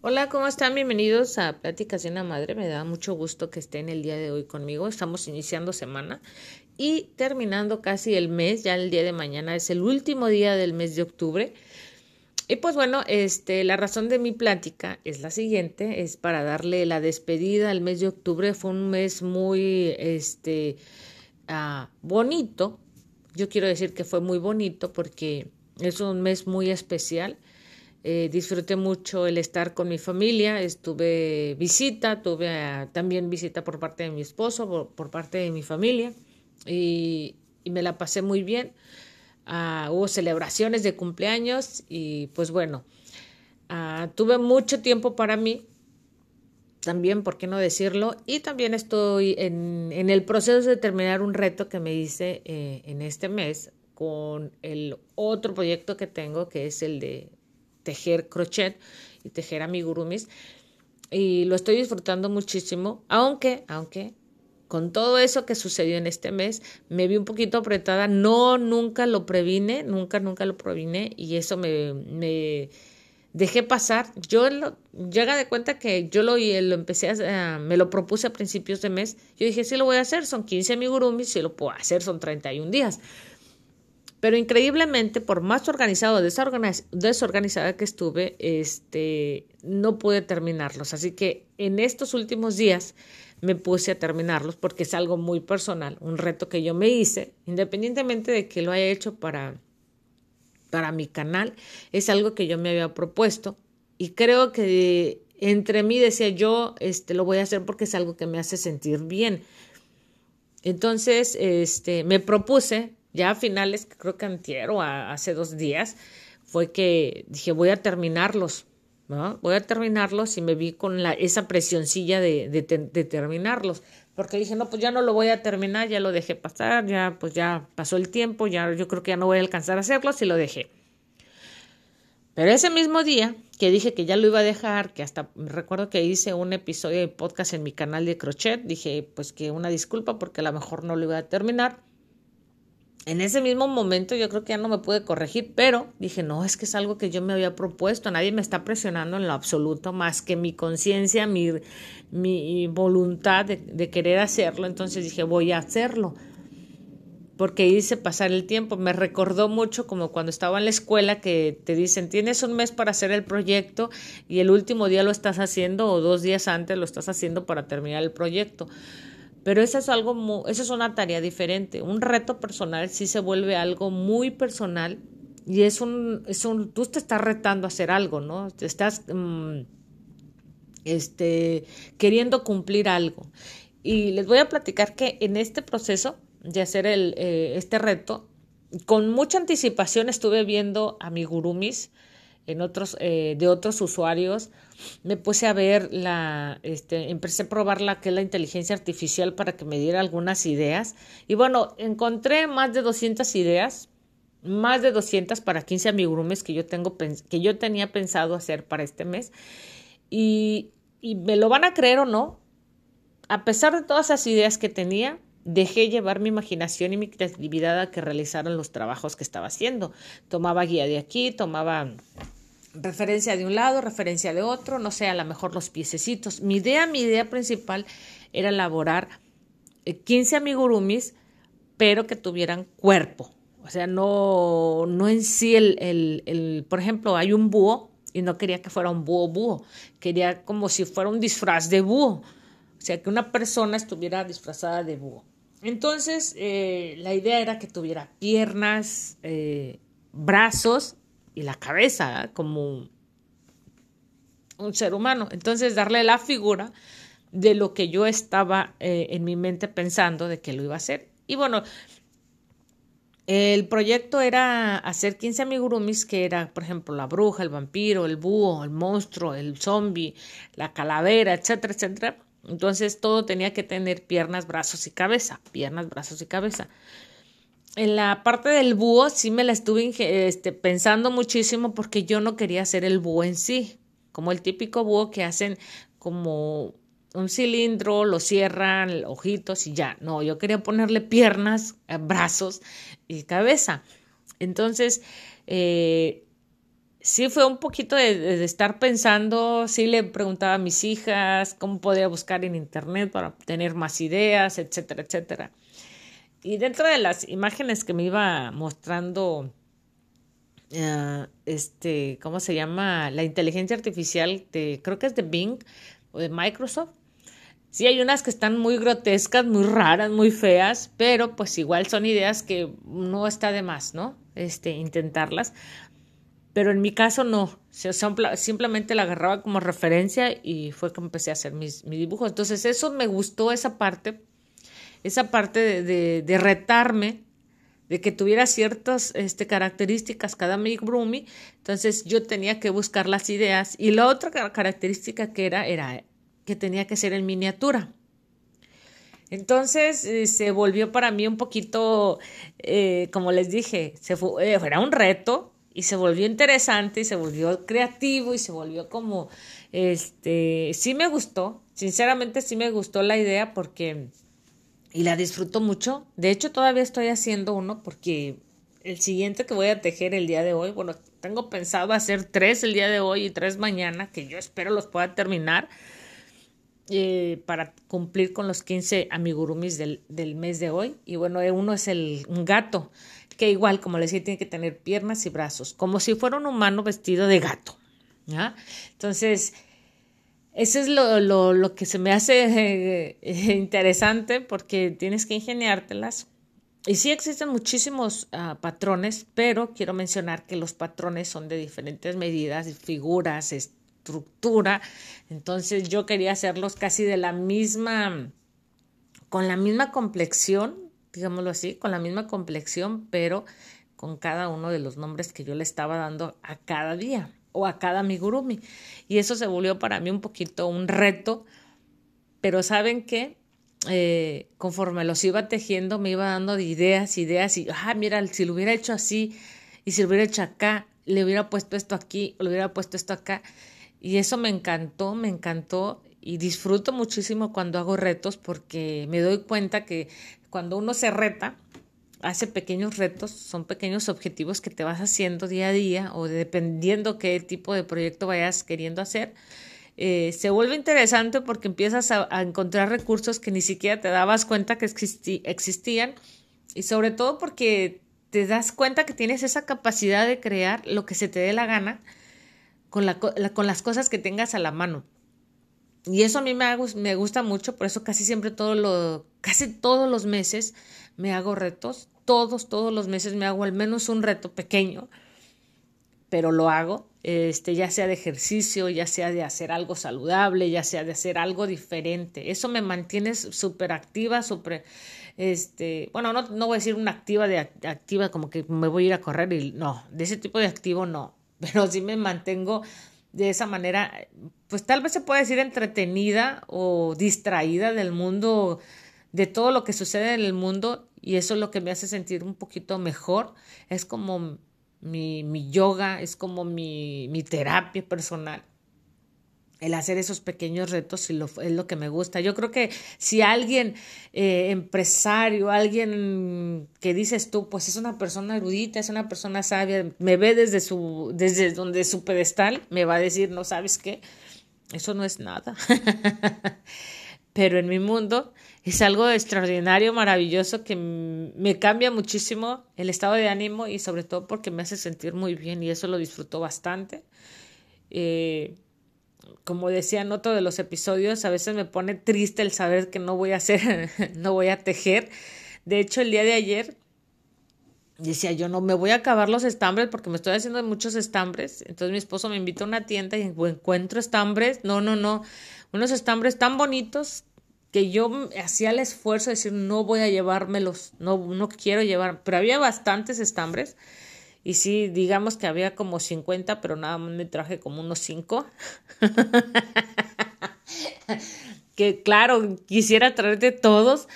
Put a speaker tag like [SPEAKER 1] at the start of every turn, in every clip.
[SPEAKER 1] Hola, ¿cómo están? Bienvenidos a Pláticas de una Madre. Me da mucho gusto que estén el día de hoy conmigo. Estamos iniciando semana y terminando casi el mes. Ya el día de mañana es el último día del mes de octubre. Y pues bueno, este, la razón de mi plática es la siguiente, es para darle la despedida al mes de octubre. Fue un mes muy, este, ah, bonito. Yo quiero decir que fue muy bonito porque es un mes muy especial eh, disfruté mucho el estar con mi familia, estuve visita, tuve ah, también visita por parte de mi esposo, por, parte de mi familia y, me la pasé muy bien. Ah, hubo celebraciones de cumpleaños y pues bueno, ah, tuve mucho tiempo para mí, también, ¿por qué no decirlo? Y también estoy en, en el proceso de terminar un reto que me hice eh, en este mes con el otro proyecto que tengo, que es el de tejer crochet y tejer amigurumis. Y lo estoy disfrutando muchísimo, aunque, aunque con todo eso que sucedió en este mes, me vi un poquito apretada. No, nunca lo previne, nunca, nunca lo previne y eso me, me dejé pasar. Yo lo, de cuenta que yo lo, lo empecé a, me lo propuse a principios de mes. Yo dije, sí lo voy a hacer, son 15 amigurumis, si lo puedo hacer, son 31 días. Pero increíblemente, por más organizado o desorganizada que estuve, este, no pude terminarlos. Así que en estos últimos días me puse a terminarlos porque es algo muy personal, un reto que yo me hice, independientemente de que lo haya hecho para, para mi canal, es algo que yo me había propuesto y creo que entre mí decía yo, este, lo voy a hacer porque es algo que me hace sentir bien. Entonces, este, me propuse ya a finales, creo que antier o hace dos días, fue que dije, voy a terminarlos, ¿no? Voy a terminarlos y me vi con esa presioncilla de, terminarlos. Porque dije, no, pues ya no lo voy a terminar, ya lo dejé pasar, ya, pues ya pasó el tiempo, ya yo creo que ya no voy a alcanzar a hacerlos y lo dejé. Pero ese mismo día que dije que ya lo iba a dejar, que hasta recuerdo que hice un episodio de podcast en mi canal de crochet, dije pues que una disculpa porque a lo mejor no lo iba a terminar. En ese mismo momento yo creo que ya no me pude corregir, pero dije, no, es que es algo que yo me había propuesto, nadie me está presionando en lo absoluto más que mi conciencia, mi, mi voluntad de, de querer hacerlo, entonces dije, voy a hacerlo porque hice pasar el tiempo. Me recordó mucho como cuando estaba en la escuela que te dicen, tienes un mes para hacer el proyecto y el último día lo estás haciendo o dos días antes lo estás haciendo para terminar el proyecto. Pero eso es algo, eso es una tarea diferente. Un reto personal sí se vuelve algo muy personal y es un, es un, tú te estás retando a hacer algo, ¿no? Te estás mm, este, queriendo cumplir algo. Y les voy a platicar que en este proceso de hacer el, eh, este reto, con mucha anticipación estuve viendo a mi gurumis en otros, eh, de otros usuarios. Me puse a ver la, este, empecé a probar la que es la inteligencia artificial para que me diera algunas ideas. Y bueno, encontré más de 200 ideas, más de 200 para 15 amigurumes que yo tengo, que yo tenía pensado hacer para este mes. Y, y me lo van a creer o no, a pesar de todas esas ideas que tenía, dejé llevar mi imaginación y mi creatividad a que realizaran los trabajos que estaba haciendo. Tomaba guía de aquí, tomaba referencia de un lado, referencia de otro, no sé, a lo mejor los piececitos. Mi idea, mi idea principal era elaborar 15 eh, amigurumis, pero que tuvieran cuerpo. O sea, no, no en sí el, el, el, por ejemplo, hay un búho y no quería que fuera un búho búho, quería como si fuera un disfraz de búho. O sea, que una persona estuviera disfrazada de búho. Entonces, eh, la idea era que tuviera piernas, eh, brazos y la cabeza como un ser humano. Entonces, darle la figura de lo que yo estaba eh, en mi mente pensando de que lo iba a hacer. Y bueno, el proyecto era hacer 15 amigurumis, que era, por ejemplo, la bruja, el vampiro, el búho, el monstruo, el zombie, la calavera, etcétera, etcétera. Entonces todo tenía que tener piernas, brazos y cabeza, piernas, brazos y cabeza en la parte del búho sí me la estuve este, pensando muchísimo porque yo no quería hacer el búho en sí, como el típico búho que hacen como un cilindro, lo cierran, ojitos y ya. No, yo quería ponerle piernas, eh, brazos y cabeza. Entonces, eh, sí fue un poquito de, estar pensando, sí le preguntaba a mis hijas cómo podía buscar en internet para tener más ideas, etcétera, etcétera. Y dentro de las imágenes que me iba mostrando, uh, este, ¿cómo se llama? La inteligencia artificial de, creo que es de Bing o de Microsoft. Sí, hay unas que están muy grotescas, muy raras, muy feas, pero pues igual son ideas que no está de más, ¿no? Este, intentarlas. Pero en mi caso no, simplemente la agarraba como referencia y fue que empecé a hacer mis, mis dibujos. Entonces eso me gustó, esa parte, esa parte de, de, retarme, de que tuviera ciertas este, características cada Brumi, entonces yo tenía que buscar las ideas y la otra característica que era era que tenía que ser en miniatura. Entonces eh, se volvió para mí un poquito, eh, como les dije, fue, eh, era un reto y se volvió interesante y se volvió creativo y se volvió como, este, sí me gustó, sinceramente sí me gustó la idea porque, y la disfruto mucho. De hecho todavía estoy haciendo uno porque el siguiente que voy a tejer el día de hoy, bueno, tengo pensado hacer tres el día de hoy y tres mañana, que yo espero los pueda terminar eh, para cumplir con los 15 amigurumis del, del, mes de hoy. Y bueno, eh, uno es el, un gato, que igual, como les decía, tiene que tener piernas y brazos, como si fuera un humano vestido de gato. ¿ya? Entonces, eso es lo, lo, lo, que se me hace eh, interesante porque tienes que ingeniártelas. Y sí existen muchísimos uh, patrones, pero quiero mencionar que los patrones son de diferentes medidas, figuras, estructura. Entonces yo quería hacerlos casi de la misma, con la misma complexión, digámoslo así, con la misma complexión, pero con cada uno de los nombres que yo le estaba dando a cada día o a cada amigurumi. Y eso se volvió para mí un poquito un reto, pero ¿saben qué? Eh, conforme los iba tejiendo, me iba dando ideas, ideas, y, ah, mira, si lo hubiera hecho así, y si lo hubiera hecho acá, le hubiera puesto esto aquí, le hubiera puesto esto acá. Y eso me encantó, me encantó y disfruto muchísimo cuando hago retos porque me doy cuenta que cuando uno se reta, hace pequeños retos, son pequeños objetivos que te vas haciendo día a día o dependiendo qué tipo de proyecto vayas queriendo hacer, eh, se vuelve interesante porque empiezas a, encontrar recursos que ni siquiera te dabas cuenta que existían y sobre todo porque te das cuenta que tienes esa capacidad de crear lo que se te dé la gana con, la, con las cosas que tengas a la mano. Y eso a mí me, me gusta mucho, por eso casi siempre todo lo, casi todos los meses me hago retos, todos, todos los meses me hago al menos un reto pequeño, pero lo hago, este, ya sea de ejercicio, ya sea de hacer algo saludable, ya sea de hacer algo diferente. Eso me mantiene súper activa, súper, este, bueno, no, no voy a decir una activa de activa como que me voy a ir a correr y no, de ese tipo de activo no, pero sí me mantengo de esa manera, pues tal vez se puede decir entretenida o distraída del mundo, de todo lo que sucede en el mundo y eso es lo que me hace sentir un poquito mejor. Es como mi, mi yoga, es como mi, mi terapia personal el hacer esos pequeños retos es lo que me gusta. Yo creo que si alguien eh, empresario, alguien que dices tú, pues es una persona erudita, es una persona sabia, me ve desde su, desde donde su pedestal, me va a decir, no sabes qué, eso no es nada. Pero en mi mundo es algo extraordinario, maravilloso, que me cambia muchísimo el estado de ánimo y sobre todo porque me hace sentir muy bien y eso lo disfruto bastante. Eh, como decía en otro de los episodios, a veces me pone triste el saber que no voy a hacer, no voy a tejer. De hecho, el día de ayer decía yo no me voy a acabar los estambres porque me estoy haciendo muchos estambres. Entonces mi esposo me invita a una tienda y encuentro estambres. No, no, no. Unos estambres tan bonitos que yo hacía el esfuerzo de decir no voy a llevármelos, no, no quiero llevar, pero había bastantes estambres y sí, digamos que había como 50, pero nada más me traje como unos 5. que claro, quisiera traerte todos,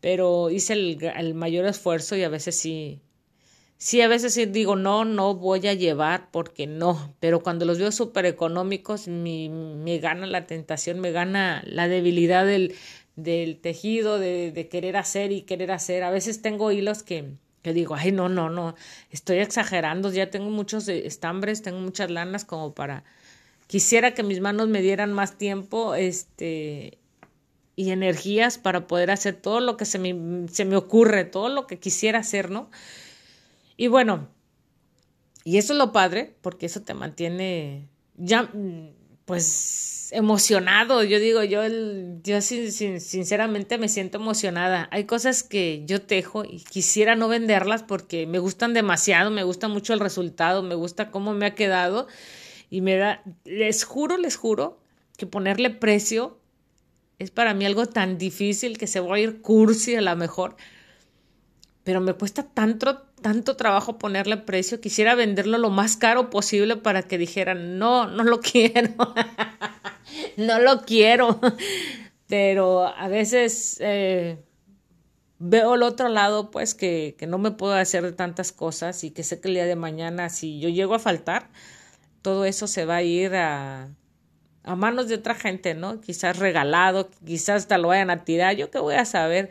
[SPEAKER 1] pero hice el, el, mayor esfuerzo y a veces sí, sí, a veces sí digo, no, no voy a llevar porque no, pero cuando los veo súper económicos, me, me gana la tentación, me gana la debilidad del, del tejido, de, de querer hacer y querer hacer. A veces tengo hilos que que digo, ay, no, no, no, estoy exagerando, ya tengo muchos estambres, tengo muchas lanas como para, quisiera que mis manos me dieran más tiempo, este, y energías para poder hacer todo lo que se me, se me ocurre, todo lo que quisiera hacer, ¿no? Y bueno, y eso es lo padre, porque eso te mantiene ya, pues, emocionado. Yo digo, yo, yo sinceramente me siento emocionada. Hay cosas que yo tejo y quisiera no venderlas porque me gustan demasiado, me gusta mucho el resultado, me gusta cómo me ha quedado. Y me da, les juro, les juro que ponerle precio es para mí algo tan difícil que se va a ir cursi a lo mejor, pero me cuesta tanto, tanto trabajo ponerle precio. Quisiera venderlo lo más caro posible para que dijeran, no, no lo quiero, no lo quiero. Pero a veces eh, veo el otro lado, pues que, que no me puedo hacer tantas cosas y que sé que el día de mañana, si yo llego a faltar, todo eso se va a ir a, a manos de otra gente, ¿no? Quizás regalado, quizás hasta lo vayan a tirar, yo qué voy a saber.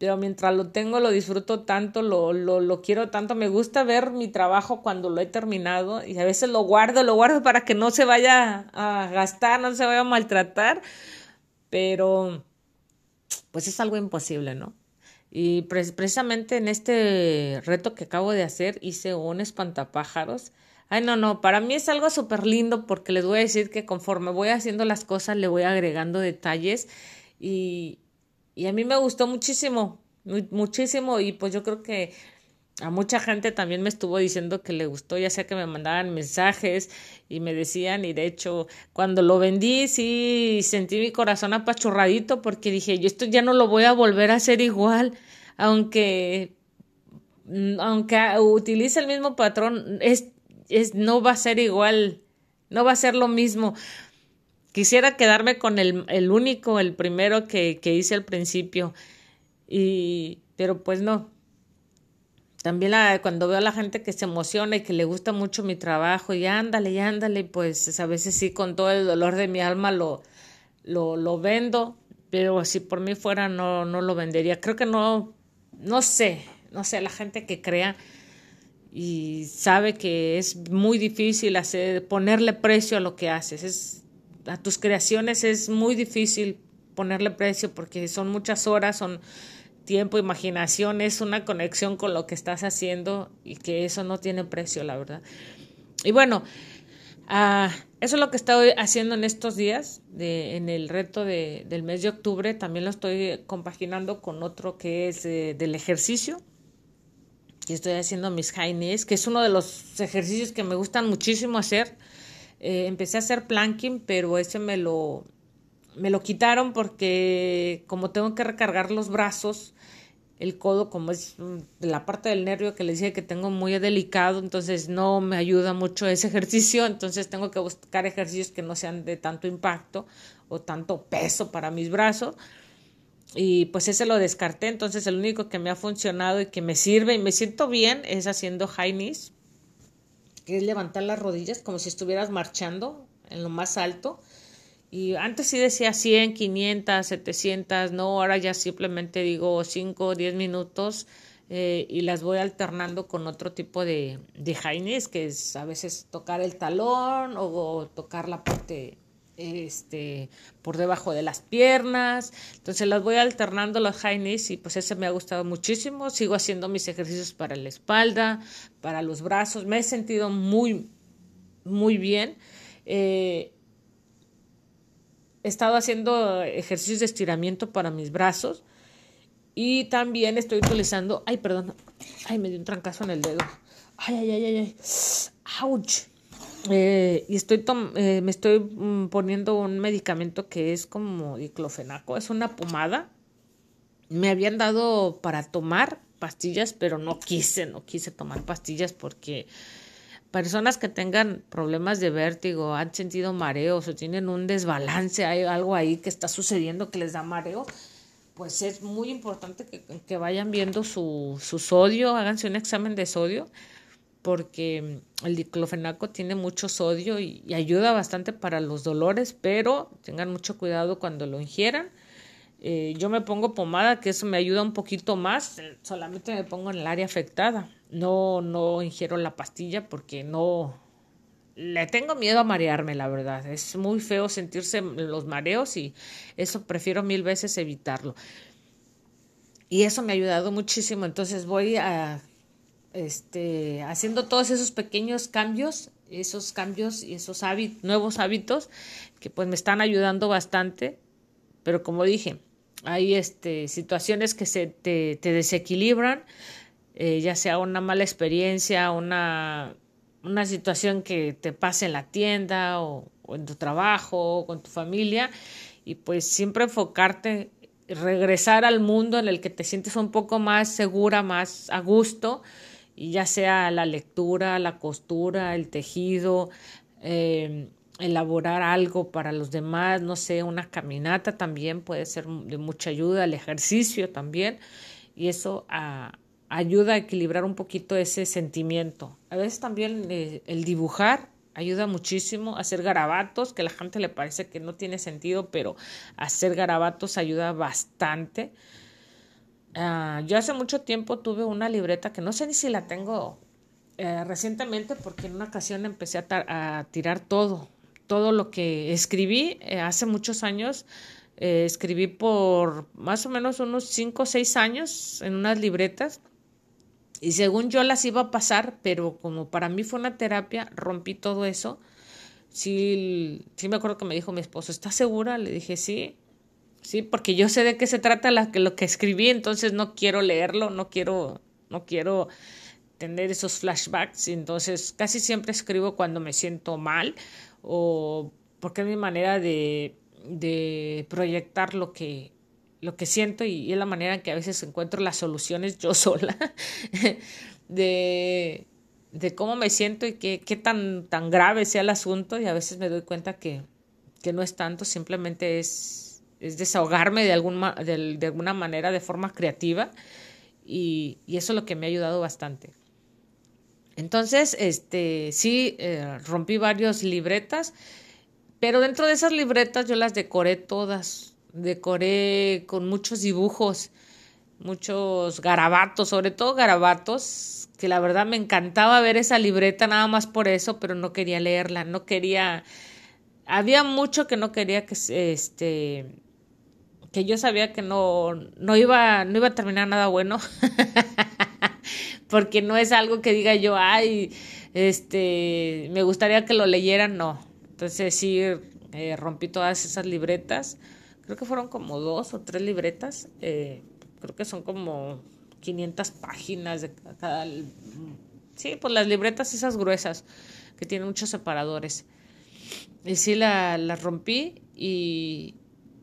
[SPEAKER 1] Pero mientras lo tengo, lo disfruto tanto, lo, lo, lo quiero tanto, me gusta ver mi trabajo cuando lo he terminado y a veces lo guardo, lo guardo para que no se vaya a gastar, no se vaya a maltratar, pero pues es algo imposible, ¿no? Y precisamente en este reto que acabo de hacer hice un espantapájaros Ay, no, no, para mí es algo súper lindo porque les voy a decir que conforme voy haciendo las cosas le voy agregando detalles y, y a mí me gustó muchísimo, muchísimo y pues yo creo que a mucha gente también me estuvo diciendo que le gustó, ya sea que me mandaban mensajes y me decían, y de hecho, cuando lo vendí, sí sentí mi corazón apachurradito porque dije, yo esto ya no lo voy a volver a hacer igual, aunque, aunque utilice el mismo patrón, es, es, no va a ser igual, no va a ser lo mismo. Quisiera quedarme con el, el único, el primero que, que hice al principio. Y, pero pues no. También la, cuando veo a la gente que se emociona y que le gusta mucho mi trabajo y ándale, y ándale, pues a veces sí con todo el dolor de mi alma lo, lo, lo vendo, pero si por mí fuera no, no lo vendería. Creo que no, no sé, no sé, la gente que crea y sabe que es muy difícil hacer, ponerle precio a lo que haces. Es, a tus creaciones es muy difícil ponerle precio porque son muchas horas, son tiempo, imaginación, es una conexión con lo que estás haciendo y que eso no tiene precio, la verdad. Y bueno, uh, eso es lo que estoy haciendo en estos días, de, en el reto de, del mes de octubre. También lo estoy compaginando con otro que es eh, del ejercicio y estoy haciendo mis high knees, que es uno de los ejercicios que me gustan muchísimo hacer. Eh, empecé a hacer planking, pero ese me lo, me lo quitaron porque como tengo que recargar los brazos, el codo como es la parte del nervio que les dije que tengo muy delicado, entonces no me ayuda mucho ese ejercicio, entonces tengo que buscar ejercicios que no sean de tanto impacto o tanto peso para mis brazos. Y pues ese lo descarté, entonces el único que me ha funcionado y que me sirve y me siento bien es haciendo high knees, que es levantar las rodillas como si estuvieras marchando en lo más alto. Y antes sí decía 100, 500, 700, no, ahora ya simplemente digo 5 o 10 minutos eh, y las voy alternando con otro tipo de, de que es a veces tocar el talón o tocar la parte este, por debajo de las piernas. Entonces las voy alternando los high knees y pues ese me ha gustado muchísimo. Sigo haciendo mis ejercicios para la espalda, para los brazos. Me he sentido muy, muy bien. Eh, he estado haciendo ejercicios de estiramiento para mis brazos y también estoy utilizando, ay, perdón, ay, me dio un trancazo en el dedo. Ay, ay, ay, ay, ay. Ouch. Eh, y estoy eh, me estoy mm, poniendo un medicamento que es como diclofenaco, es una pomada. Me habían dado para tomar pastillas, pero no quise, no quise tomar pastillas porque personas que tengan problemas de vértigo, han sentido mareos o tienen un desbalance, hay algo ahí que está sucediendo que les da mareo, pues es muy importante que, que vayan viendo su, su sodio, háganse un examen de sodio porque el diclofenaco tiene mucho sodio y, ayuda bastante para los dolores, pero tengan mucho cuidado cuando lo ingieran. Eh, yo me pongo pomada, que eso me ayuda un poquito más, solamente me pongo en el área afectada. No, no ingiero la pastilla porque no, le tengo miedo a marearme, la verdad. Es muy feo sentirse los mareos y eso prefiero mil veces evitarlo. Y eso me ha ayudado muchísimo. Entonces voy a, este, haciendo todos esos pequeños cambios, esos cambios y esos nuevos hábitos que pues me están ayudando bastante. Pero como dije, hay este, situaciones que se te, desequilibran, eh, ya sea una mala experiencia, una, una situación que te pase en la tienda o, en tu trabajo o con tu familia y pues siempre enfocarte, regresar al mundo en el que te sientes un poco más segura, más a gusto ya sea la lectura, la costura, el tejido, eh, elaborar algo para los demás, no sé, una caminata también puede ser de mucha ayuda, el ejercicio también, y eso a, ayuda a equilibrar un poquito ese sentimiento. A veces también eh, el dibujar ayuda muchísimo, hacer garabatos, que a la gente le parece que no tiene sentido, pero hacer garabatos ayuda bastante. Uh, yo hace mucho tiempo tuve una libreta que no sé ni si la tengo eh, recientemente porque en una ocasión empecé a, tirar todo, todo lo que escribí eh, hace muchos años. Eh, escribí por más o menos unos 5 o 6 años en unas libretas y según yo las iba a pasar, pero como para mí fue una terapia, rompí todo eso. Sí, sí me acuerdo que me dijo mi esposo, ¿estás segura? Le dije, sí, sí, porque yo sé de qué se trata lo que escribí, entonces no quiero leerlo, no quiero, no quiero tener esos flashbacks, entonces casi siempre escribo cuando me siento mal o porque es mi manera de, de proyectar lo que, lo que siento y, es la manera en que a veces encuentro las soluciones yo sola de, de cómo me siento y qué, qué tan, tan grave sea el asunto y a veces me doy cuenta que, que no es tanto, simplemente es, es desahogarme de, algún, de, alguna manera de forma creativa y, y, eso es lo que me ha ayudado bastante. Entonces, este, sí, eh, rompí varias libretas, pero dentro de esas libretas yo las decoré todas, decoré con muchos dibujos, muchos garabatos, sobre todo garabatos, que la verdad me encantaba ver esa libreta nada más por eso, pero no quería leerla, no quería, había mucho que no quería que este que yo sabía que no, no iba, no iba a terminar nada bueno. porque no es algo que diga yo, ay, este, me gustaría que lo leyeran, no. Entonces sí, eh, rompí todas esas libretas, creo que fueron como dos o tres libretas, eh, creo que son como 500 páginas de cada... Sí, pues las libretas esas gruesas, que tienen muchos separadores. Y sí, las la rompí y...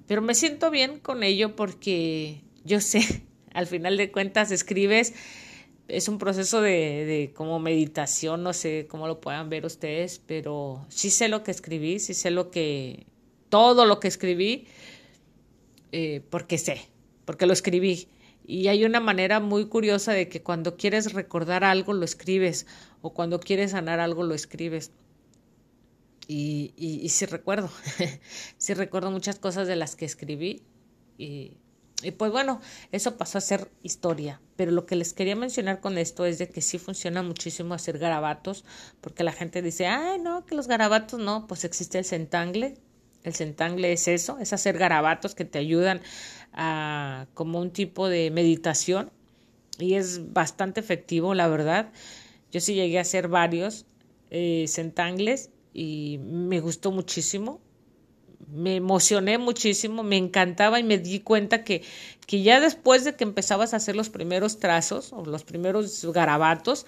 [SPEAKER 1] Pero me siento bien con ello porque yo sé, al final de cuentas escribes es un proceso de, de como meditación, no sé cómo lo puedan ver ustedes, pero sí sé lo que escribí, sí sé lo que, todo lo que escribí, eh, porque sé, porque lo escribí. Y hay una manera muy curiosa de que cuando quieres recordar algo lo escribes o cuando quieres sanar algo lo escribes. Y, y, y sí recuerdo, sí recuerdo muchas cosas de las que escribí y y pues bueno, eso pasó a ser historia. Pero lo que les quería mencionar con esto es de que sí funciona muchísimo hacer garabatos, porque la gente dice, ay, no, que los garabatos no, pues existe el centangle. El centangle es eso, es hacer garabatos que te ayudan a como un tipo de meditación y es bastante efectivo, la verdad. Yo sí llegué a hacer varios eh, y me gustó muchísimo me emocioné muchísimo, me encantaba y me di cuenta que, que ya después de que empezabas a hacer los primeros trazos o los primeros garabatos,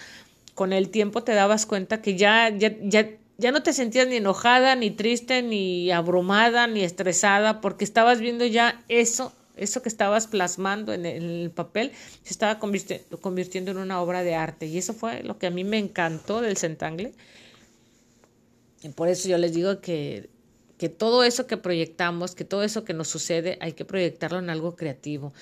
[SPEAKER 1] con el tiempo te dabas cuenta que ya, ya, ya, ya no te sentías ni enojada, ni triste, ni abrumada, ni estresada, porque estabas viendo ya eso, eso que estabas plasmando en el, papel, se estaba convirtiendo en una obra de arte. Y eso fue lo que a mí me encantó del centangle. Y por eso yo les digo que que todo eso que proyectamos, que todo eso que nos sucede, hay que proyectarlo en algo creativo.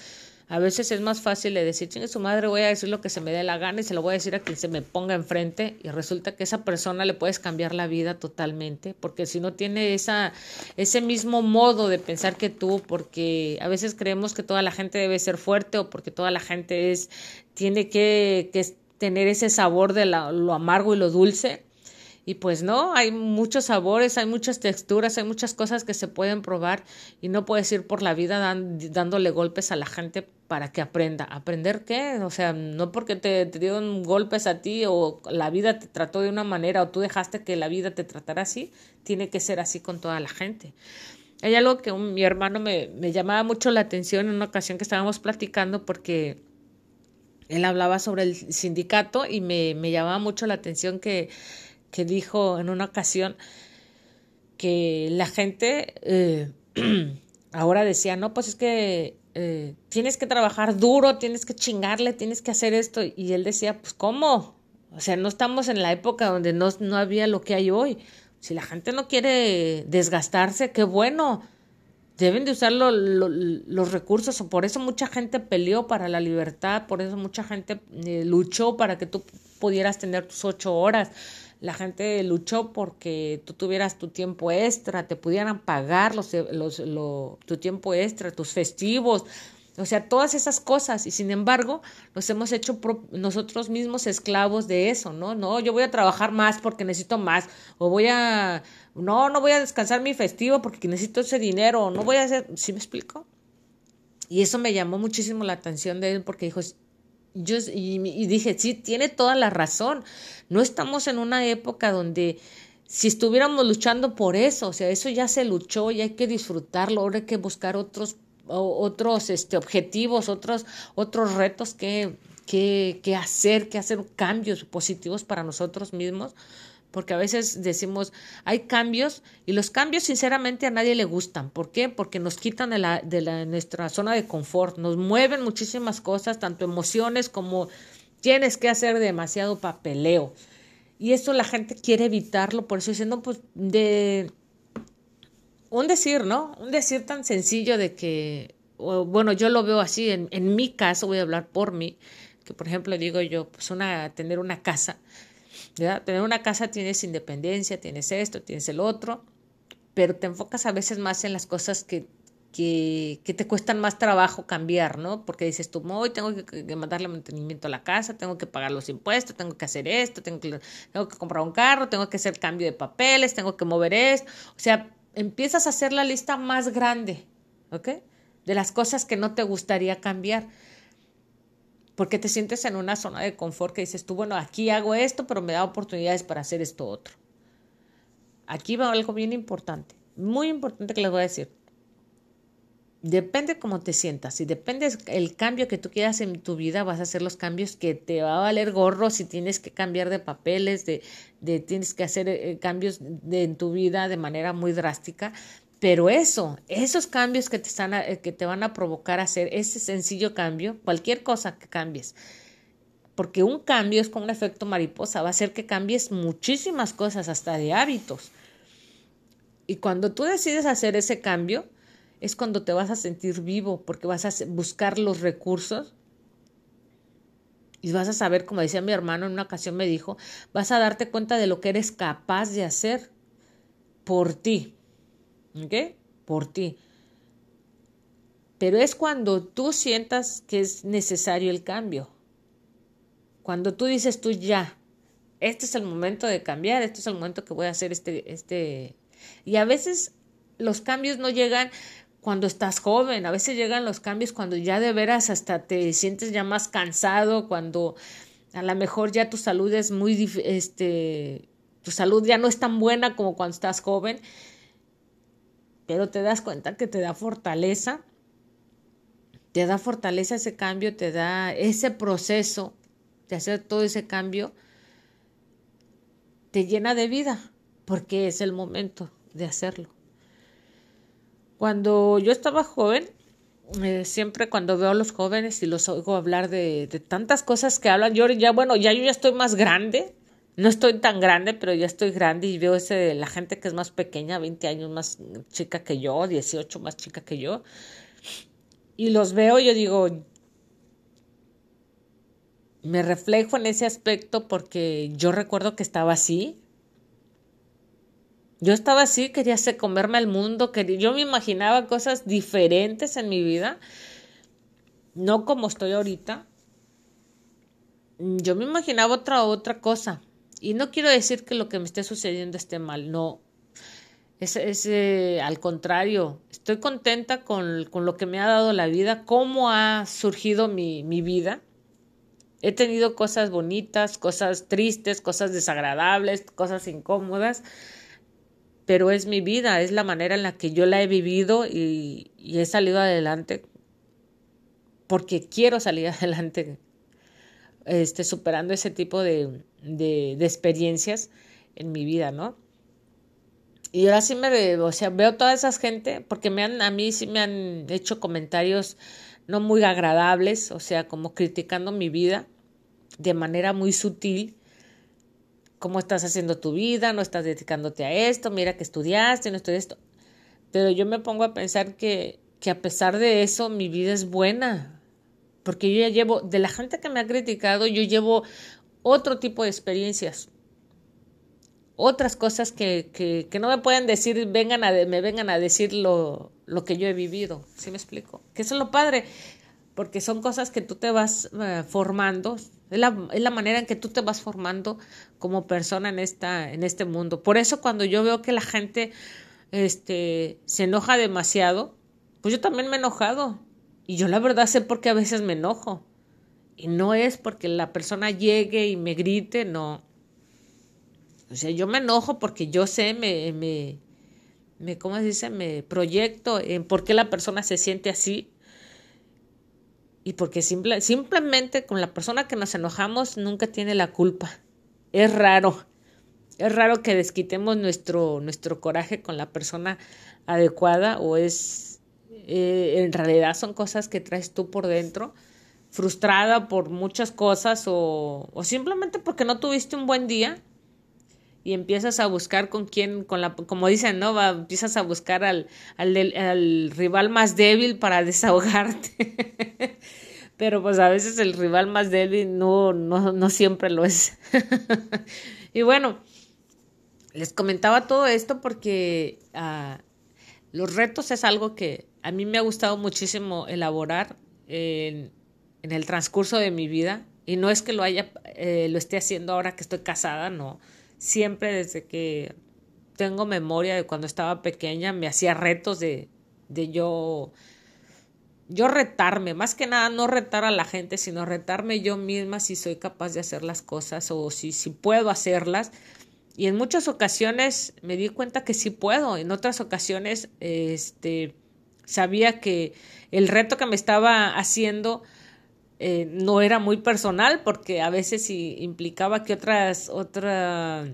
[SPEAKER 1] A veces es más fácil de decir, chingue su madre, voy a decir lo que se me dé la gana y se lo voy a decir a quien se me ponga enfrente y resulta que esa persona le puedes cambiar la vida totalmente, porque si no tiene esa, ese mismo modo de pensar que tú, porque a veces creemos que toda la gente debe ser fuerte o porque toda la gente es, tiene que, que tener ese sabor de lo amargo y lo dulce y pues no, hay muchos sabores, hay muchas texturas, hay muchas cosas que se pueden probar y no puedes ir por la vida dándole golpes a la gente para que aprenda. ¿Aprender qué? O sea, no porque te, dieron golpes a ti o la vida te trató de una manera o tú dejaste que la vida te tratara así, tiene que ser así con toda la gente. Hay algo que mi hermano me, me llamaba mucho la atención en una ocasión que estábamos platicando porque él hablaba sobre el sindicato y me, me llamaba mucho la atención que que dijo en una ocasión que la gente eh, ahora decía, no, pues es que eh, tienes que trabajar duro, tienes que chingarle, tienes que hacer esto. Y él decía, pues ¿cómo? O sea, no estamos en la época donde no, no había lo que hay hoy. Si la gente no quiere desgastarse, qué bueno. Deben de usar los recursos. Por eso mucha gente peleó para la libertad, por eso mucha gente eh, luchó para que tú pudieras tener tus ocho horas la gente luchó porque tú tuvieras tu tiempo extra, te pudieran pagar los, los, tu tiempo extra, tus festivos, o sea, todas esas cosas. Y sin embargo, nos hemos hecho nosotros mismos esclavos de eso, ¿no? No, yo voy a trabajar más porque necesito más, o voy a, no, no voy a descansar mi festivo porque necesito ese dinero, no voy a hacer, ¿sí me explico? Y eso me llamó muchísimo la atención de él porque dijo, yo, y, dije, sí, tiene toda la razón. No estamos en una época donde si estuviéramos luchando por eso, o sea, eso ya se luchó y hay que disfrutarlo, ahora hay que buscar otros, otros este, objetivos, otros, otros retos que, que, que hacer, que hacer cambios positivos para nosotros mismos porque a veces decimos, hay cambios y los cambios sinceramente a nadie le gustan. ¿Por qué? Porque nos quitan de, la, de la, nuestra zona de confort, nos mueven muchísimas cosas, tanto emociones como tienes que hacer demasiado papeleo. Y eso la gente quiere evitarlo, por eso diciendo, pues, de un decir, ¿no? Un decir tan sencillo de que, bueno, yo lo veo así, en, en mi caso, voy a hablar por mí, que por ejemplo digo yo, pues una, tener una casa, Tener una casa tienes independencia, tienes esto, tienes el otro, pero te enfocas a veces más en las cosas que, que, que te cuestan más trabajo cambiar, ¿no? Porque dices tú, hoy tengo que, que, mandarle mantenimiento a la casa, tengo que pagar los impuestos, tengo que hacer esto, tengo que, tengo que comprar un carro, tengo que hacer cambio de papeles, tengo que mover esto. O sea, empiezas a hacer la lista más grande, ¿ok? De las cosas que no te gustaría cambiar porque te sientes en una zona de confort que dices tú, bueno, aquí hago esto, pero me da oportunidades para hacer esto otro. Aquí va algo bien importante, muy importante que les voy a decir. Depende cómo te sientas, si depende el cambio que tú quieras en tu vida, vas a hacer los cambios que te va a valer gorro si tienes que cambiar de papeles, de, tienes que hacer eh, cambios en tu vida de manera muy drástica, pero eso, esos cambios que te, están eh, que te van a provocar hacer ese sencillo cambio, cualquier cosa que cambies, porque un cambio es como un efecto mariposa, va a hacer que cambies muchísimas cosas, hasta de hábitos. Y cuando tú decides hacer ese cambio, es cuando te vas a sentir vivo, porque vas a buscar los recursos y vas a saber, como decía mi hermano en una ocasión me dijo, vas a darte cuenta de lo que eres capaz de hacer por ti, Por ti. Pero es cuando tú sientas que es necesario el cambio. Cuando tú dices tú ya, este es el momento de cambiar, este es el momento que voy a hacer este, este. Y a veces los cambios no llegan cuando estás joven, a veces llegan los cambios cuando ya de veras hasta te sientes ya más cansado, cuando a lo mejor ya tu salud es muy, este, tu salud ya no es tan buena como cuando estás joven pero te das cuenta que te da fortaleza, te da fortaleza ese cambio, te da ese proceso de hacer todo ese cambio, te llena de vida, porque es el momento de hacerlo. Cuando yo estaba joven, eh, siempre cuando veo a los jóvenes y los oigo hablar de, de, tantas cosas que hablan, yo ya, bueno, ya yo ya estoy más grande, no estoy tan grande, pero ya estoy grande y veo ese la gente que es más pequeña, 20 años más chica que yo, 18 más chica que yo. Y los veo yo digo, me reflejo en ese aspecto porque yo recuerdo que estaba así. Yo estaba así, quería comerme al mundo, quería, yo me imaginaba cosas diferentes en mi vida, no como estoy ahorita. Yo me imaginaba otra otra cosa. Y no quiero decir que lo que me esté sucediendo esté mal, no. Es, eh, al contrario, estoy contenta con, con, lo que me ha dado la vida, cómo ha surgido mi, mi vida. He tenido cosas bonitas, cosas tristes, cosas desagradables, cosas incómodas, pero es mi vida, es la manera en la que yo la he vivido y, he salido adelante porque quiero salir adelante, este, superando ese tipo de, de, experiencias en mi vida, ¿no? Y ahora sí me o sea, veo toda esa gente, porque me han, a mí sí me han hecho comentarios no muy agradables, o sea, como criticando mi vida de manera muy sutil. ¿Cómo estás haciendo tu vida? ¿No estás dedicándote a esto? Mira que estudiaste, no estudiaste esto. Pero yo me pongo a pensar que, que a pesar de eso mi vida es buena. Porque yo ya llevo, de la gente que me ha criticado, yo llevo otro tipo de experiencias otras cosas que, que, que, no me pueden decir, vengan a, me vengan a decir lo, lo, que yo he vivido. ¿Sí me explico? Que eso es lo padre, porque son cosas que tú te vas uh, formando, es la, es la, manera en que tú te vas formando como persona en, esta, en este mundo. Por eso cuando yo veo que la gente este, se enoja demasiado, pues yo también me he enojado. Y yo la verdad sé por qué a veces me enojo. Y no es porque la persona llegue y me grite, no o sea, yo me enojo porque yo sé, me, me, me ¿cómo se dice? Me proyecto en por qué la persona se siente así. Y porque simple, simplemente con la persona que nos enojamos nunca tiene la culpa. Es raro. Es raro que desquitemos nuestro, nuestro coraje con la persona adecuada o es, eh, en realidad son cosas que traes tú por dentro, frustrada por muchas cosas o, o simplemente porque no tuviste un buen día y empiezas a buscar con quién, con la, como dicen, ¿no? Empiezas a buscar al, al, al rival más débil para desahogarte. Pero pues a veces el rival más débil no, no, no siempre lo es. y bueno, les comentaba todo esto porque uh, los retos es algo que a mí me ha gustado muchísimo elaborar en, en el transcurso de mi vida. Y no es que lo haya, eh, lo esté haciendo ahora que estoy casada, no siempre desde que tengo memoria de cuando estaba pequeña, me hacía retos de, de yo, yo retarme, más que nada no retar a la gente, sino retarme yo misma si soy capaz de hacer las cosas o si, si puedo hacerlas. Y en muchas ocasiones me di cuenta que sí puedo, en otras ocasiones este, sabía que el reto que me estaba haciendo eh, no era muy personal porque a veces implicaba que otras, otras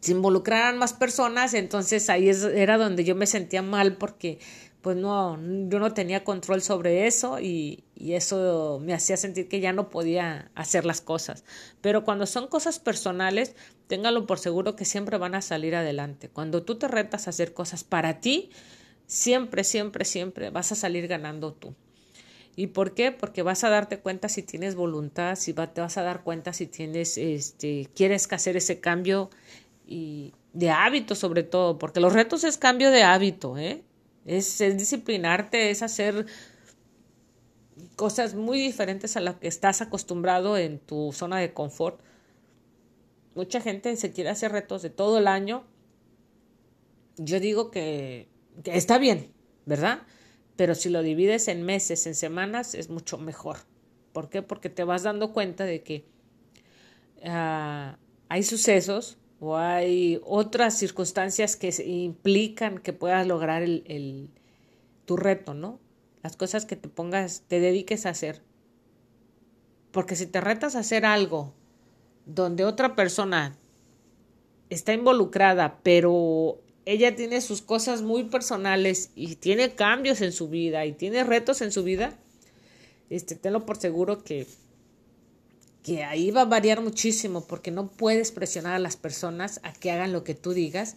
[SPEAKER 1] se involucraran más personas, entonces ahí era donde yo me sentía mal porque pues no, yo no tenía control sobre eso y, y, eso me hacía sentir que ya no podía hacer las cosas. Pero cuando son cosas personales, téngalo por seguro que siempre van a salir adelante. Cuando tú te retas a hacer cosas para ti, siempre, siempre, siempre vas a salir ganando tú. ¿Y por qué? Porque vas a darte cuenta si tienes voluntad, si te vas a dar cuenta si tienes, este, quieres hacer ese cambio y de hábito sobre todo, porque los retos es cambio de hábito, ¿eh? Es, es disciplinarte, es hacer cosas muy diferentes a las que estás acostumbrado en tu zona de confort. Mucha gente se quiere hacer retos de todo el año. Yo digo que está bien, ¿verdad? Pero si lo divides en meses, en semanas, es mucho mejor. ¿Por qué? Porque te vas dando cuenta de que uh, hay sucesos o hay otras circunstancias que implican que puedas lograr el, el, tu reto, ¿no? Las cosas que te pongas, te dediques a hacer. Porque si te retas a hacer algo donde otra persona está involucrada, pero ella tiene sus cosas muy personales y tiene cambios en su vida y tiene retos en su vida, este, tenlo por seguro que, que ahí va a variar muchísimo porque no puedes presionar a las personas a que hagan lo que tú digas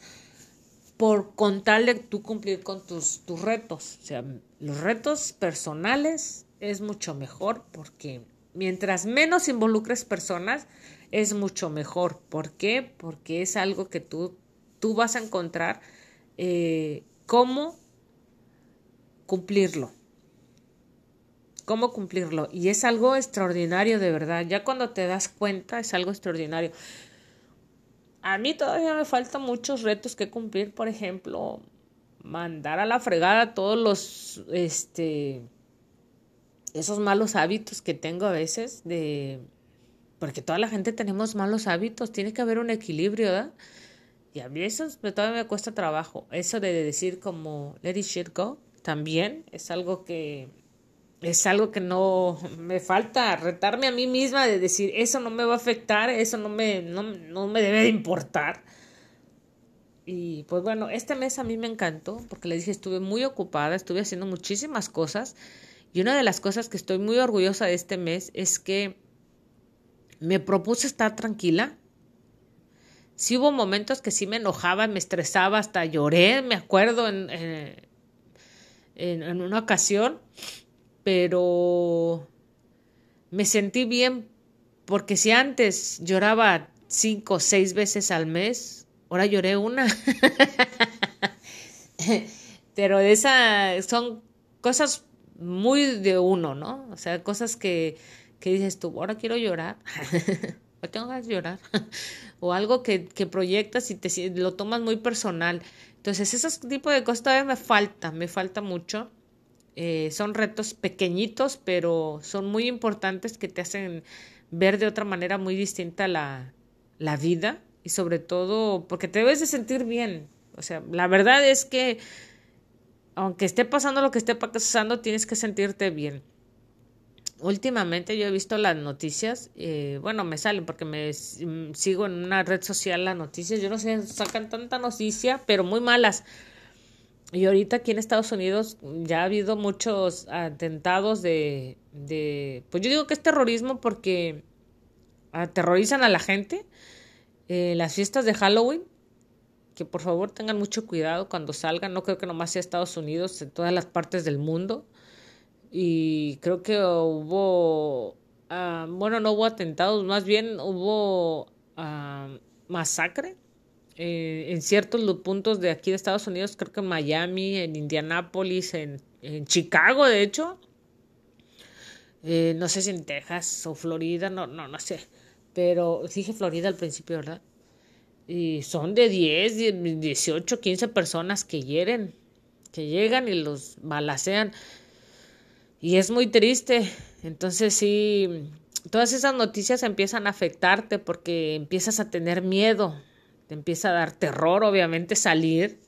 [SPEAKER 1] por con tal de tú cumplir con tus, tus retos. O sea, los retos personales es mucho mejor porque mientras menos involucres personas, es mucho mejor. ¿Por qué? Porque es algo que tú, tú vas a encontrar eh, cómo cumplirlo. Cómo cumplirlo. Y es algo extraordinario de verdad. Ya cuando te das cuenta es algo extraordinario. A mí todavía me faltan muchos retos que cumplir. Por ejemplo, mandar a la fregada todos los, este, esos malos hábitos que tengo a veces de, porque toda la gente tenemos malos hábitos, tiene que haber un equilibrio, ¿verdad? Y a mí eso todavía me cuesta trabajo. Eso de decir como let it shit go, también es algo que es algo que no me falta retarme a mí misma de decir eso no me va a afectar, eso no me, no, no me debe de importar. Y pues bueno, este mes a mí me encantó porque les dije estuve muy ocupada, estuve haciendo muchísimas cosas y una de las cosas que estoy muy orgullosa de este mes es que me propuse estar tranquila. Sí hubo momentos que sí me enojaba, me estresaba, hasta lloré, me acuerdo en, en, en una ocasión, pero me sentí bien porque si antes lloraba cinco o seis veces al mes, ahora lloré una. pero esa son cosas muy de uno, ¿no? O sea, cosas que, que dices tú, ahora quiero llorar, o tengo llorar, o algo que, que proyectas y te lo tomas muy personal. Entonces, esos tipos de cosas todavía me falta, me falta mucho. Eh, son retos pequeñitos, pero son muy importantes que te hacen ver de otra manera muy distinta la, la vida y sobre todo porque te debes de sentir bien. O sea, la verdad es que aunque esté pasando lo que esté pasando, tienes que sentirte bien. Últimamente yo he visto las noticias, eh, bueno, me salen porque me sigo en una red social las noticias, yo no sé, sacan tanta noticia, pero muy malas. Y ahorita aquí en Estados Unidos ya ha habido muchos atentados de, de pues yo digo que es terrorismo porque aterrorizan a la gente. Eh, las fiestas de Halloween que por favor tengan mucho cuidado cuando salgan. No creo que nomás sea Estados Unidos, en todas las partes del mundo. Y creo que hubo, uh, bueno, no hubo atentados, más bien hubo uh, masacre eh, en ciertos puntos de aquí de Estados Unidos, creo que en Miami, en Indianápolis, en, en Chicago, de hecho. Eh, no sé si en Texas o Florida, no, no, no sé. Pero dije Florida al principio, ¿verdad? Y son de 10, 18, 15 personas que hieren, que llegan y los balacean. Y es muy triste. Entonces sí, todas esas noticias empiezan a afectarte porque empiezas a tener miedo. Te empieza a dar terror, obviamente, salir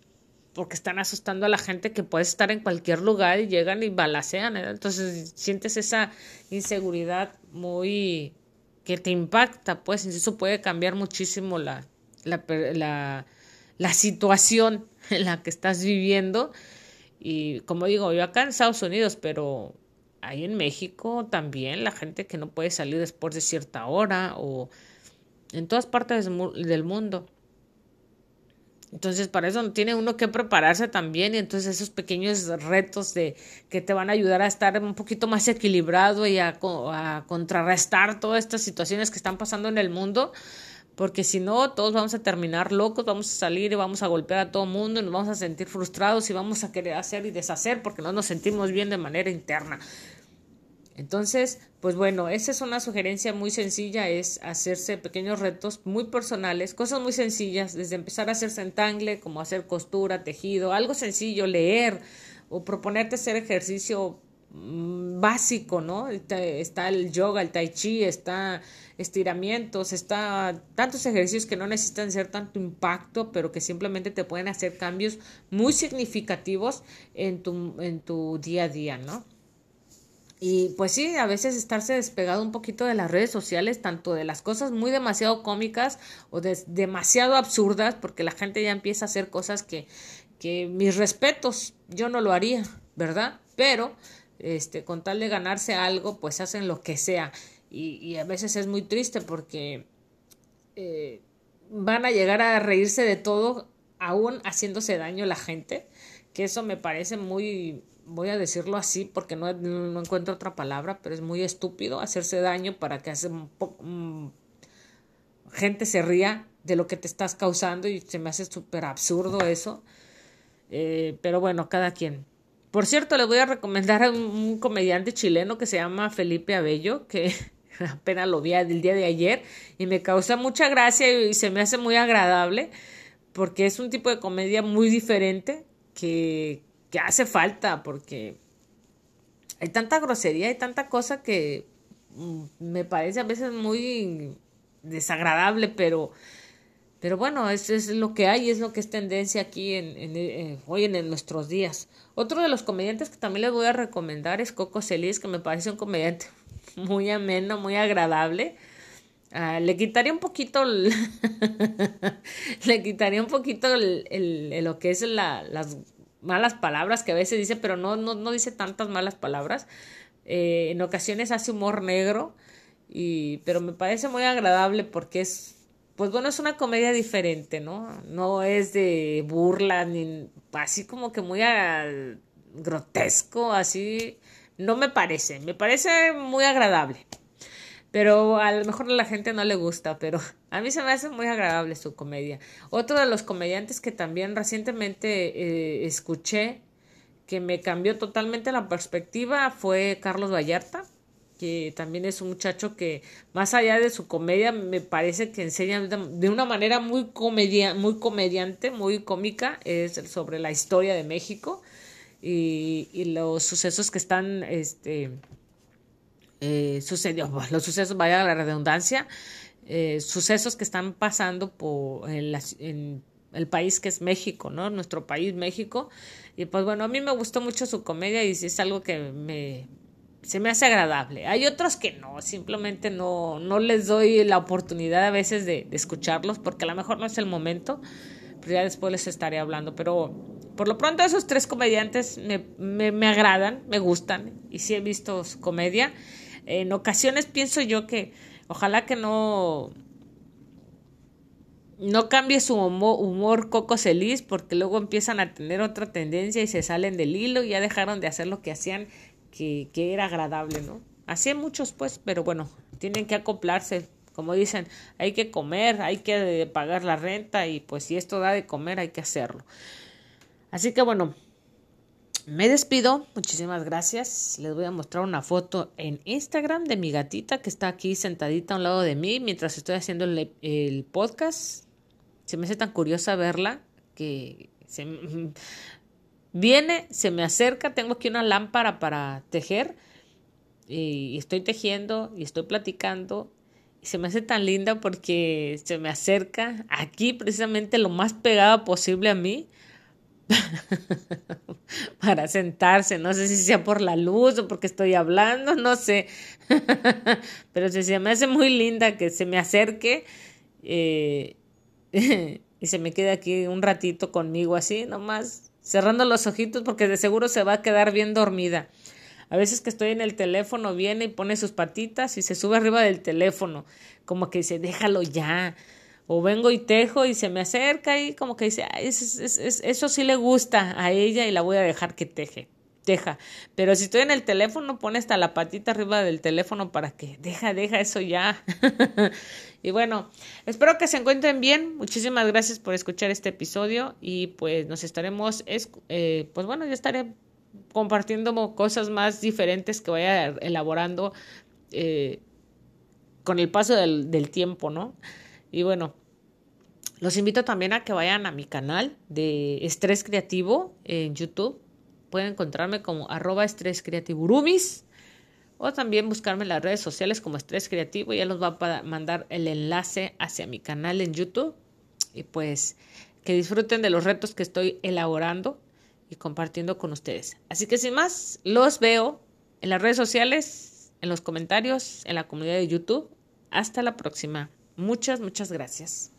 [SPEAKER 1] porque están asustando a la gente que puede estar en cualquier lugar y llegan y balacean. Entonces sientes esa inseguridad muy que te impacta, pues eso puede cambiar muchísimo la, la, la situación en la que estás viviendo. Y como digo, yo acá en Estados Unidos, pero ahí en México también la gente que no puede salir después de cierta hora o en todas partes del mundo. Entonces, para eso tiene uno que prepararse también y entonces esos pequeños retos de que te van a ayudar a estar un poquito más equilibrado y a, a contrarrestar todas estas situaciones que están pasando en el mundo, porque si no, todos vamos a terminar locos, vamos a salir y vamos a golpear a todo el mundo y nos vamos a sentir frustrados y vamos a querer hacer y deshacer porque no nos sentimos bien de manera interna. Entonces, pues bueno, esa es una sugerencia muy sencilla, es hacerse pequeños retos muy personales, cosas muy sencillas, desde empezar a hacer centangle, como hacer costura, tejido, algo sencillo, leer o proponerte hacer ejercicio básico, ¿no? Está el yoga, el tai chi, está estiramientos, está tantos ejercicios que no necesitan ser tanto impacto, pero que simplemente te pueden hacer cambios muy significativos en tu, en tu día a día, ¿no? Y pues sí, a veces estarse despegado un poquito de las redes sociales, tanto de las cosas muy demasiado cómicas o de, demasiado absurdas, porque la gente ya empieza a hacer cosas que, que mis respetos, yo no lo haría, ¿verdad? Pero este, con tal de ganarse algo, pues hacen lo que sea y, a veces es muy triste porque eh, van a llegar a reírse de todo aún haciéndose daño la gente, que eso me parece muy, voy a decirlo así porque no, no, encuentro otra palabra, pero es muy estúpido hacerse daño para que hace un gente se ría de lo que te estás causando y se me hace súper absurdo eso. Eh, pero bueno, cada quien. Por cierto, le voy a recomendar a un, comediante chileno que se llama Felipe Abello, que apenas lo vi el día de ayer y me causa mucha gracia y se me hace muy agradable porque es un tipo de comedia muy diferente que, que hace falta porque hay tanta grosería, hay tanta cosa que mm, me parece a veces muy desagradable, pero pero bueno, eso es lo que hay, es lo que es tendencia aquí en, hoy en, nuestros días. Otro de los comediantes que también les voy a recomendar es Coco Celis, que me parece un comediante muy ameno, muy agradable. Ah, le quitaría un poquito, le quitaría un poquito el, lo que es las malas palabras que a veces dice, pero no, no, no dice tantas malas palabras. Eh, en ocasiones hace humor negro, y, pero me parece muy agradable porque es pues bueno, es una comedia diferente, ¿no? No es de burla, ni así como que muy grotesco, así. No me parece, me parece muy agradable. Pero a lo mejor a la gente no le gusta, pero a mí se me hace muy agradable su comedia. Otro de los comediantes que también recientemente eh, escuché que me cambió totalmente la perspectiva fue Carlos Vallarta que también es un muchacho que más allá de su comedia me parece que enseña de una manera muy comedia, muy comediante, muy cómica, es sobre la historia de México y, y los sucesos que están este eh, sucedió, los sucesos, vaya la redundancia, eh, sucesos que están pasando por en, en el país que es México, ¿no? Nuestro país, México. Y pues bueno, a mí me gustó mucho su comedia y es algo que me, se me hace agradable. Hay otros que no, simplemente no, no les doy la oportunidad a veces de, escucharlos porque a lo mejor no es el momento, pero ya después les estaré hablando. Pero por lo pronto esos tres comediantes me, me, me agradan, me gustan y sí he visto su comedia. En ocasiones pienso yo que ojalá que no no cambie su humor, humor coco celis porque luego empiezan a tener otra tendencia y se salen del hilo y ya dejaron de hacer lo que hacían que, era agradable, ¿no? Así muchos, pues, pero bueno, tienen que acoplarse. Como dicen, hay que comer, hay que pagar la renta y pues si esto da de comer hay que hacerlo. Así que bueno, me despido, muchísimas gracias. Les voy a mostrar una foto en Instagram de mi gatita que está aquí sentadita a un lado de mí mientras estoy haciendo el, el podcast. Se me hace tan curiosa verla que se, Viene, se me acerca, tengo aquí una lámpara para tejer y estoy tejiendo y estoy platicando y se me hace tan linda porque se me acerca aquí precisamente lo más pegada posible a mí para sentarse. No sé si sea por la luz o porque estoy hablando, no sé. Pero se me hace muy linda que se me acerque eh, y se me quede aquí un ratito conmigo así, nomás cerrando los ojitos porque de seguro se va a quedar bien dormida. A veces que estoy en el teléfono viene y pone sus patitas y se sube arriba del teléfono, como que dice, déjalo ya. O vengo y tejo y se me acerca y como que dice, eso, eso sí le gusta a ella y la voy a dejar que teje teja. Pero si estoy en el teléfono, pone hasta la patita arriba del teléfono para que deja, deja eso ya. y bueno, espero que se encuentren bien. Muchísimas gracias por escuchar este episodio y pues nos estaremos, eh, pues bueno, ya estaré compartiendo cosas más diferentes que vaya elaborando eh, con el paso del, del tiempo, ¿no? Y bueno, los invito también a que vayan a mi canal de Estrés Creativo en YouTube Pueden encontrarme como arroba estrés o también buscarme en las redes sociales como estrés creativo. Ya los va a mandar el enlace hacia mi canal en YouTube. Y pues que disfruten de los retos que estoy elaborando y compartiendo con ustedes. Así que sin más, los veo en las redes sociales, en los comentarios, en la comunidad de YouTube. Hasta la próxima. Muchas, muchas gracias.